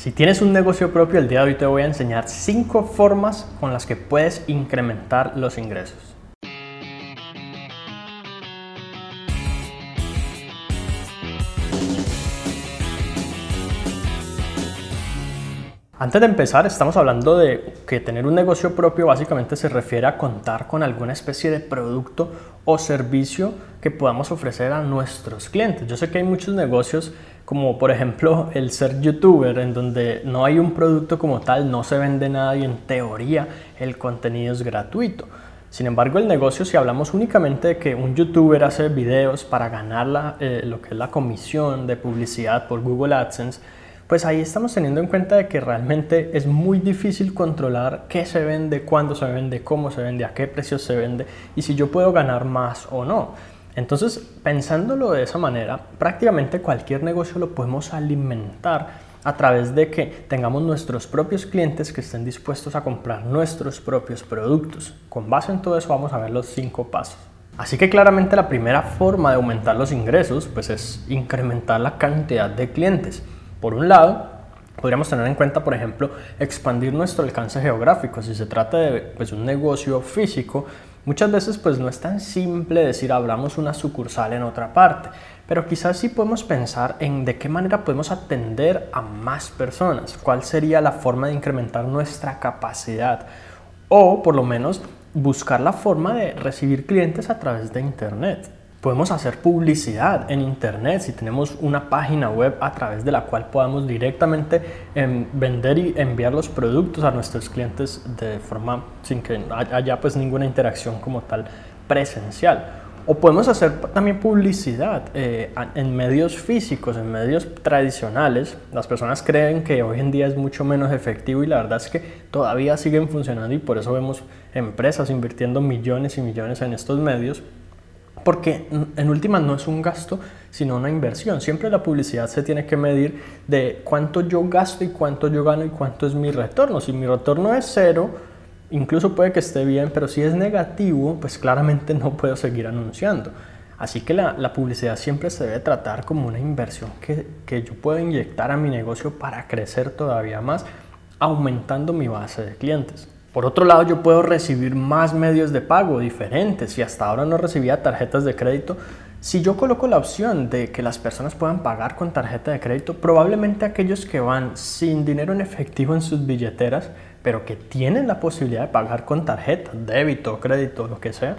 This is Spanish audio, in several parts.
Si tienes un negocio propio, el día de hoy te voy a enseñar 5 formas con las que puedes incrementar los ingresos. Antes de empezar, estamos hablando de que tener un negocio propio básicamente se refiere a contar con alguna especie de producto o servicio que podamos ofrecer a nuestros clientes. Yo sé que hay muchos negocios como por ejemplo el ser youtuber en donde no hay un producto como tal, no se vende nada y en teoría el contenido es gratuito. Sin embargo, el negocio, si hablamos únicamente de que un youtuber hace videos para ganar eh, lo que es la comisión de publicidad por Google AdSense, pues ahí estamos teniendo en cuenta de que realmente es muy difícil controlar qué se vende, cuándo se vende, cómo se vende, a qué precio se vende y si yo puedo ganar más o no. Entonces, pensándolo de esa manera, prácticamente cualquier negocio lo podemos alimentar a través de que tengamos nuestros propios clientes que estén dispuestos a comprar nuestros propios productos. Con base en todo eso vamos a ver los cinco pasos. Así que claramente la primera forma de aumentar los ingresos pues es incrementar la cantidad de clientes. Por un lado, podríamos tener en cuenta, por ejemplo, expandir nuestro alcance geográfico. Si se trata de pues, un negocio físico, muchas veces pues no es tan simple decir abramos una sucursal en otra parte, pero quizás sí podemos pensar en de qué manera podemos atender a más personas, cuál sería la forma de incrementar nuestra capacidad o por lo menos buscar la forma de recibir clientes a través de Internet. Podemos hacer publicidad en Internet si tenemos una página web a través de la cual podamos directamente em, vender y enviar los productos a nuestros clientes de forma sin que haya pues ninguna interacción como tal presencial. O podemos hacer también publicidad eh, en medios físicos, en medios tradicionales. Las personas creen que hoy en día es mucho menos efectivo y la verdad es que todavía siguen funcionando y por eso vemos empresas invirtiendo millones y millones en estos medios porque en última no es un gasto, sino una inversión. Siempre la publicidad se tiene que medir de cuánto yo gasto y cuánto yo gano y cuánto es mi retorno. Si mi retorno es cero, incluso puede que esté bien, pero si es negativo, pues claramente no puedo seguir anunciando. Así que la, publicidad siempre se debe tratar como una inversión que, que yo puedo inyectar a mi negocio para crecer todavía más, aumentando mi base de clientes. Por otro lado, yo puedo recibir más medios de pago diferentes. Si hasta ahora no recibía tarjetas de crédito, si yo coloco la opción de que las personas puedan pagar con tarjeta de crédito, probablemente aquellos que van sin dinero en efectivo en sus billeteras, pero que tienen la posibilidad de pagar con tarjeta, débito, crédito, lo que sea,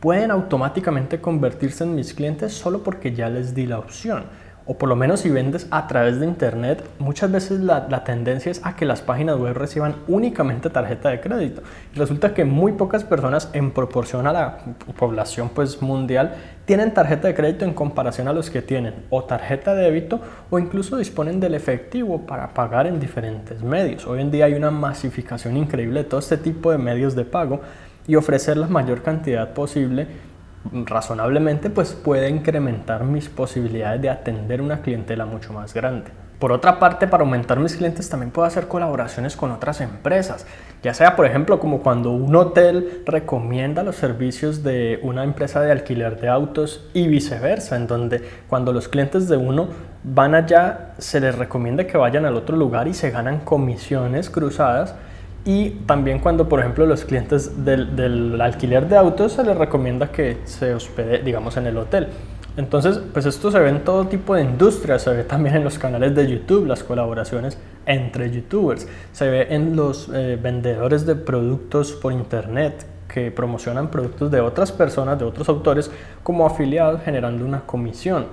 pueden automáticamente convertirse en mis clientes solo porque ya les di la opción o por lo menos si vendes a través de internet, muchas veces la, tendencia es a que las páginas web reciban únicamente tarjeta de crédito. Y resulta que muy pocas personas en proporción a la población pues, mundial tienen tarjeta de crédito en comparación a los que tienen o tarjeta de débito o incluso disponen del efectivo para pagar en diferentes medios. Hoy en día hay una masificación increíble de todo este tipo de medios de pago y ofrecer la mayor cantidad posible razonablemente, pues puede incrementar mis posibilidades de atender una clientela mucho más grande. Por otra parte, para aumentar mis clientes también puedo hacer colaboraciones con otras empresas, ya sea por ejemplo como cuando un hotel recomienda los servicios de una empresa de alquiler de autos y viceversa, en donde cuando los clientes de uno van allá se les recomienda que vayan al otro lugar y se ganan comisiones cruzadas y también cuando, por ejemplo, los clientes del, alquiler de autos se les recomienda que se hospede, digamos, en el hotel. Entonces, pues esto se ve en todo tipo de industrias, se ve también en los canales de YouTube, las colaboraciones entre youtubers, se ve en los eh, vendedores de productos por internet que promocionan productos de otras personas, de otros autores, como afiliados generando una comisión.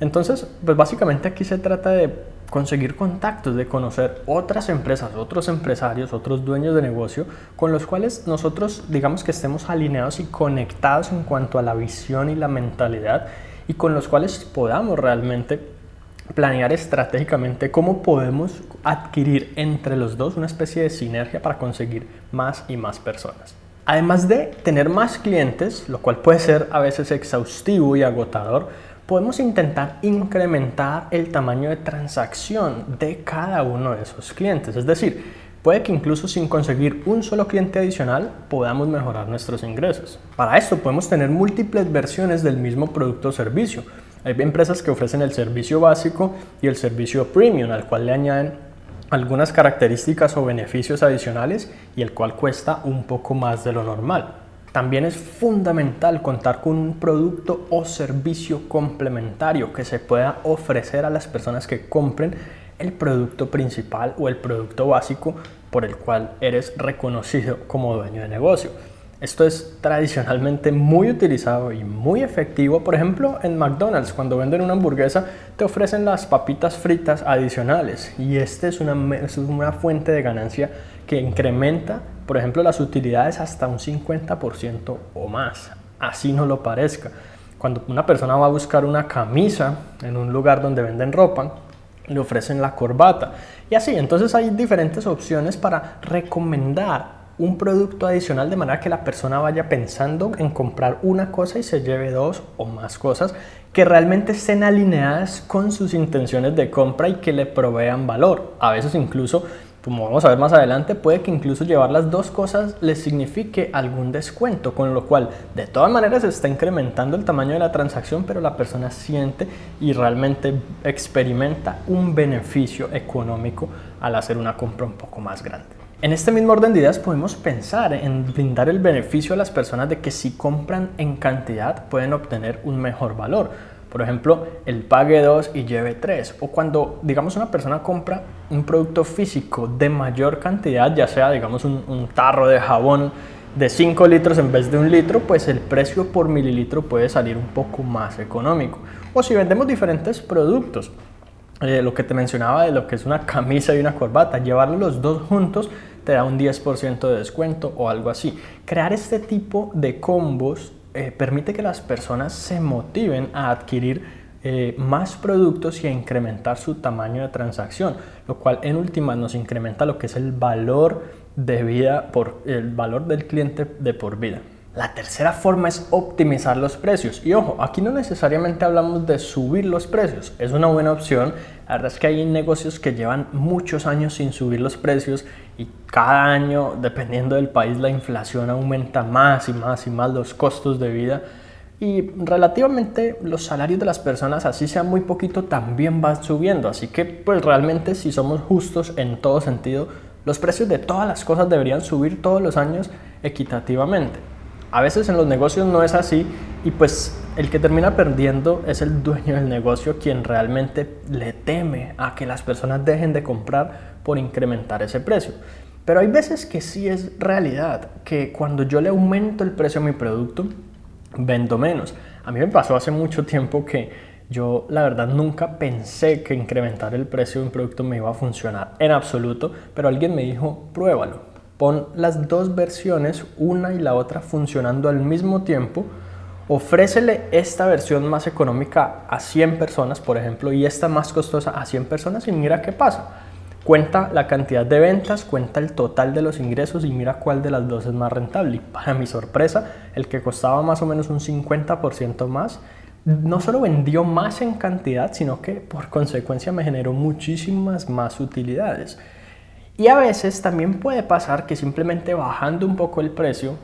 Entonces, pues básicamente aquí se trata de conseguir contactos, de conocer otras empresas, otros empresarios, otros dueños de negocio con los cuales nosotros digamos que estemos alineados y conectados en cuanto a la visión y la mentalidad y con los cuales podamos realmente planear estratégicamente cómo podemos adquirir entre los dos una especie de sinergia para conseguir más y más personas. Además de tener más clientes, lo cual puede ser a veces exhaustivo y agotador, podemos intentar incrementar el tamaño de transacción de cada uno de esos clientes. Es decir, puede que incluso sin conseguir un solo cliente adicional podamos mejorar nuestros ingresos. Para esto podemos tener múltiples versiones del mismo producto o servicio. Hay empresas que ofrecen el servicio básico y el servicio premium, al cual le añaden algunas características o beneficios adicionales y el cual cuesta un poco más de lo normal. También es fundamental contar con un producto o servicio complementario que se pueda ofrecer a las personas que compren el producto principal o el producto básico por el cual eres reconocido como dueño de negocio. Esto es tradicionalmente muy utilizado y muy efectivo. Por ejemplo, en McDonald's, cuando venden una hamburguesa, te ofrecen las papitas fritas adicionales. Y esta es una, es una fuente de ganancia que incrementa, por ejemplo, las utilidades hasta un 50% o más. Así no lo parezca. Cuando una persona va a buscar una camisa en un lugar donde venden ropa, le ofrecen la corbata. Y así, entonces hay diferentes opciones para recomendar un producto adicional de manera que la persona vaya pensando en comprar una cosa y se lleve dos o más cosas que realmente estén alineadas con sus intenciones de compra y que le provean valor. A veces incluso, como vamos a ver más adelante, puede que incluso llevar las dos cosas le signifique algún descuento, con lo cual de todas maneras se está incrementando el tamaño de la transacción, pero la persona siente y realmente experimenta un beneficio económico al hacer una compra un poco más grande. En este mismo orden de ideas podemos pensar en brindar el beneficio a las personas de que si compran en cantidad pueden obtener un mejor valor. Por ejemplo, el pague 2 y lleve 3. O cuando, digamos, una persona compra un producto físico de mayor cantidad, ya sea, digamos, un, tarro de jabón de 5 litros en vez de un litro, pues el precio por mililitro puede salir un poco más económico. O si vendemos diferentes productos, eh, lo que te mencionaba de lo que es una camisa y una corbata, llevarlos los dos juntos te da un 10% de descuento o algo así. Crear este tipo de combos eh, permite que las personas se motiven a adquirir eh, más productos y a incrementar su tamaño de transacción, lo cual en última nos incrementa lo que es el valor de vida por el valor del cliente de por vida. La tercera forma es optimizar los precios. Y ojo, aquí no necesariamente hablamos de subir los precios. Es una buena opción. La verdad es que hay negocios que llevan muchos años sin subir los precios y cada año, dependiendo del país, la inflación aumenta más y más y más los costos de vida. Y relativamente los salarios de las personas, así sea muy poquito, también van subiendo. Así que pues realmente si somos justos en todo sentido, los precios de todas las cosas deberían subir todos los años equitativamente. A veces en los negocios no es así y pues el que termina perdiendo es el dueño del negocio quien realmente le teme a que las personas dejen de comprar por incrementar ese precio. Pero hay veces que sí es realidad, que cuando yo le aumento el precio a mi producto, vendo menos. A mí me pasó hace mucho tiempo que yo la verdad nunca pensé que incrementar el precio de un producto me iba a funcionar en absoluto, pero alguien me dijo, pruébalo, Pon las dos versiones, una y la otra, funcionando al mismo tiempo. Ofrécele esta versión más económica a 100 personas, por ejemplo, y esta más costosa a 100 personas y mira qué pasa. Cuenta la cantidad de ventas, cuenta el total de los ingresos y mira cuál de las dos es más rentable. Y para mi sorpresa, el que costaba más o menos un 50% más, no solo vendió más en cantidad, sino que por consecuencia me generó muchísimas más utilidades. Y a veces también puede pasar que simplemente bajando un poco el precio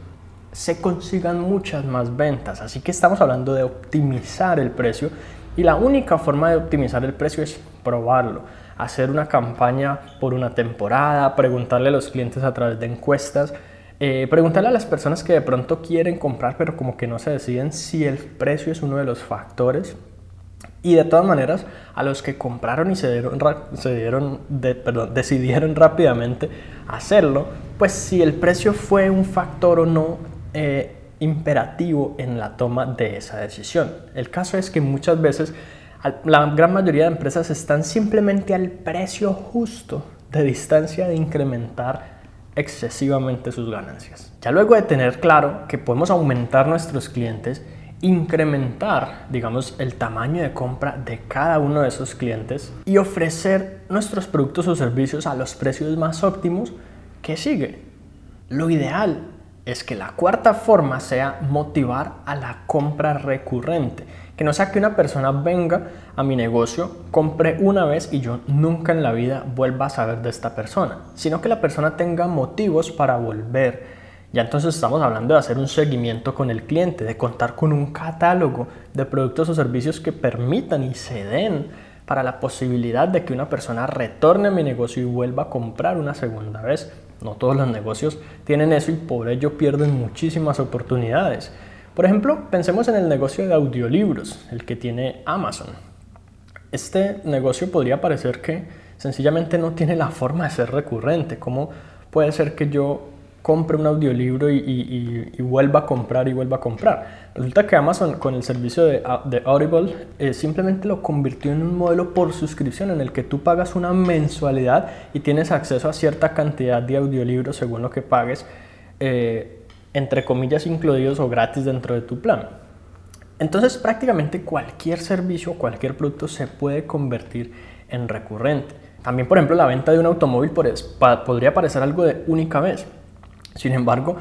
se consigan muchas más ventas. Así que estamos hablando de optimizar el precio y la única forma de optimizar el precio es probarlo. Hacer una campaña por una temporada, preguntarle a los clientes a través de encuestas, eh, preguntarle a las personas que de pronto quieren comprar pero como que no se deciden si el precio es uno de los factores y de todas maneras, a los que compraron y se dieron, se dieron de, perdón, decidieron rápidamente hacerlo, pues si el precio fue un factor o no eh, imperativo en la toma de esa decisión. El caso es que muchas veces la gran mayoría de empresas están simplemente al precio justo de distancia de incrementar excesivamente sus ganancias. Ya luego de tener claro que podemos aumentar nuestros clientes, incrementar, digamos, el tamaño de compra de cada uno de esos clientes y ofrecer nuestros productos o servicios a los precios más óptimos, ¿qué sigue? Lo ideal es que la cuarta forma sea motivar a la compra recurrente. Que no sea que una persona venga a mi negocio, compre una vez y yo nunca en la vida vuelva a saber de esta persona, sino que la persona tenga motivos para volver ya entonces estamos hablando de hacer un seguimiento con el cliente, de contar con un catálogo de productos o servicios que permitan y se den para la posibilidad de que una persona retorne a mi negocio y vuelva a comprar una segunda vez. No todos los negocios tienen eso y por ello pierden muchísimas oportunidades. Por ejemplo, pensemos en el negocio de audiolibros, el que tiene Amazon. Este negocio podría parecer que sencillamente no tiene la forma de ser recurrente. ¿Cómo puede ser que yo compre un audiolibro y, vuelva a comprar y vuelva a comprar. Resulta que Amazon con el servicio de, Audible eh, simplemente lo convirtió en un modelo por suscripción en el que tú pagas una mensualidad y tienes acceso a cierta cantidad de audiolibros según lo que pagues, eh, entre comillas incluidos o gratis dentro de tu plan. Entonces prácticamente cualquier servicio, cualquier producto se puede convertir en recurrente. También, por ejemplo, la venta de un automóvil podría parecer algo de única vez, sin embargo,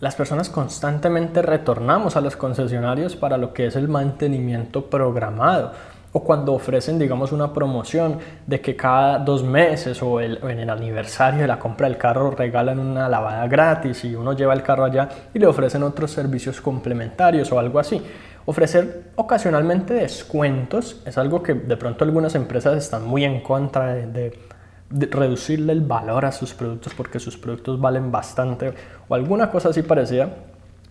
las personas constantemente retornamos a los concesionarios para lo que es el mantenimiento programado o cuando ofrecen, digamos, una promoción de que cada dos meses o, en el aniversario de la compra del carro regalan una lavada gratis y uno lleva el carro allá y le ofrecen otros servicios complementarios o algo así. Ofrecer ocasionalmente descuentos es algo que de pronto algunas empresas están muy en contra de reducirle el valor a sus productos porque sus productos valen bastante o alguna cosa así parecida,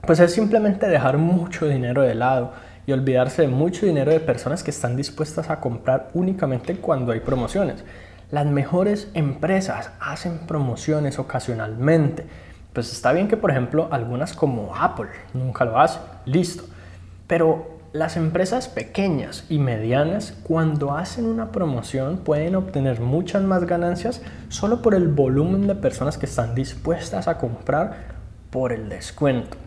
pues es simplemente dejar mucho dinero de lado y olvidarse de mucho dinero de personas que están dispuestas a comprar únicamente cuando hay promociones. Las mejores empresas hacen promociones ocasionalmente. Pues está bien que, por ejemplo, algunas como Apple nunca lo hacen, listo. Pero las empresas pequeñas y medianas cuando hacen una promoción pueden obtener muchas más ganancias solo por el volumen de personas que están dispuestas a comprar por el descuento.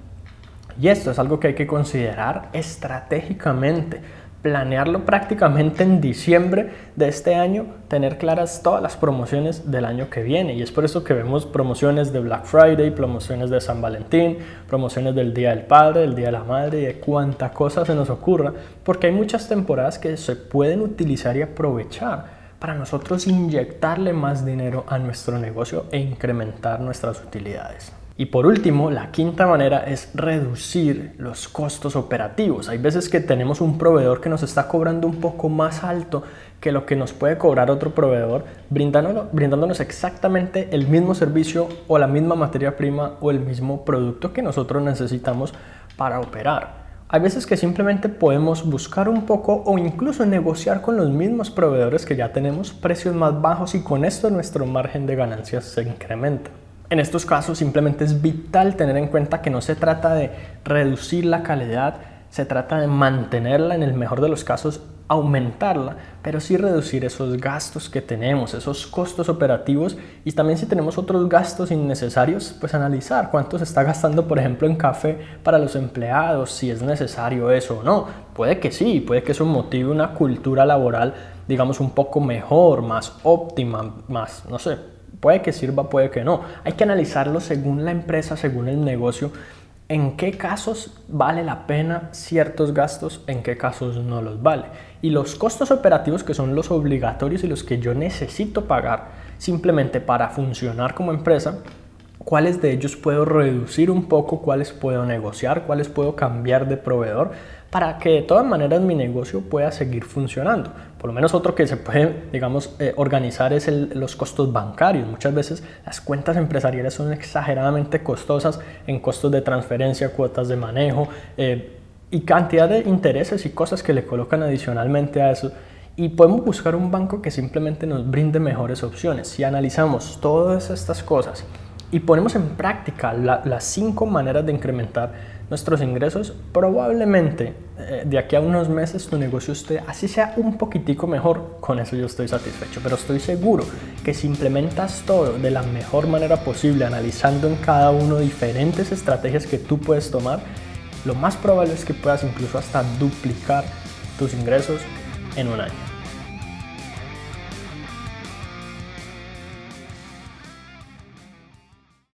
Y esto es algo que hay que considerar estratégicamente planearlo prácticamente en diciembre de este año, tener claras todas las promociones del año que viene. Y es por eso que vemos promociones de Black Friday, promociones de San Valentín, promociones del Día del Padre, del Día de la Madre y de cuánta cosa se nos ocurra, porque hay muchas temporadas que se pueden utilizar y aprovechar para nosotros inyectarle más dinero a nuestro negocio e incrementar nuestras utilidades. Y por último, la quinta manera es reducir los costos operativos. Hay veces que tenemos un proveedor que nos está cobrando un poco más alto que lo que nos puede cobrar otro proveedor, brindándonos, exactamente el mismo servicio o la misma materia prima o el mismo producto que nosotros necesitamos para operar. Hay veces que simplemente podemos buscar un poco o incluso negociar con los mismos proveedores que ya tenemos precios más bajos y con esto nuestro margen de ganancias se incrementa. En estos casos simplemente es vital tener en cuenta que no se trata de reducir la calidad, se trata de mantenerla, en el mejor de los casos aumentarla, pero sí reducir esos gastos que tenemos, esos costos operativos y también si tenemos otros gastos innecesarios, pues analizar cuánto se está gastando, por ejemplo, en café para los empleados, si es necesario eso o no. Puede que sí, puede que eso motive una cultura laboral, digamos, un poco mejor, más óptima, más, no sé, Puede que sirva, puede que no. Hay que analizarlo según la empresa, según el negocio, en qué casos vale la pena ciertos gastos, en qué casos no los vale. Y los costos operativos que son los obligatorios y los que yo necesito pagar simplemente para funcionar como empresa, cuáles de ellos puedo reducir un poco, cuáles puedo negociar, cuáles puedo cambiar de proveedor para que de todas maneras mi negocio pueda seguir funcionando. Por lo menos otro que se puede, digamos, eh, organizar es los costos bancarios. Muchas veces las cuentas empresariales son exageradamente costosas en costos de transferencia, cuotas de manejo eh, y cantidad de intereses y cosas que le colocan adicionalmente a eso. Y podemos buscar un banco que simplemente nos brinde mejores opciones. Si analizamos todas estas cosas y ponemos en práctica las cinco maneras de incrementar nuestros ingresos, probablemente eh, de aquí a unos meses tu negocio esté así sea un poquitico mejor, con eso yo estoy satisfecho, pero estoy seguro que si implementas todo de la mejor manera posible, analizando en cada uno diferentes estrategias que tú puedes tomar, lo más probable es que puedas incluso hasta duplicar tus ingresos en un año.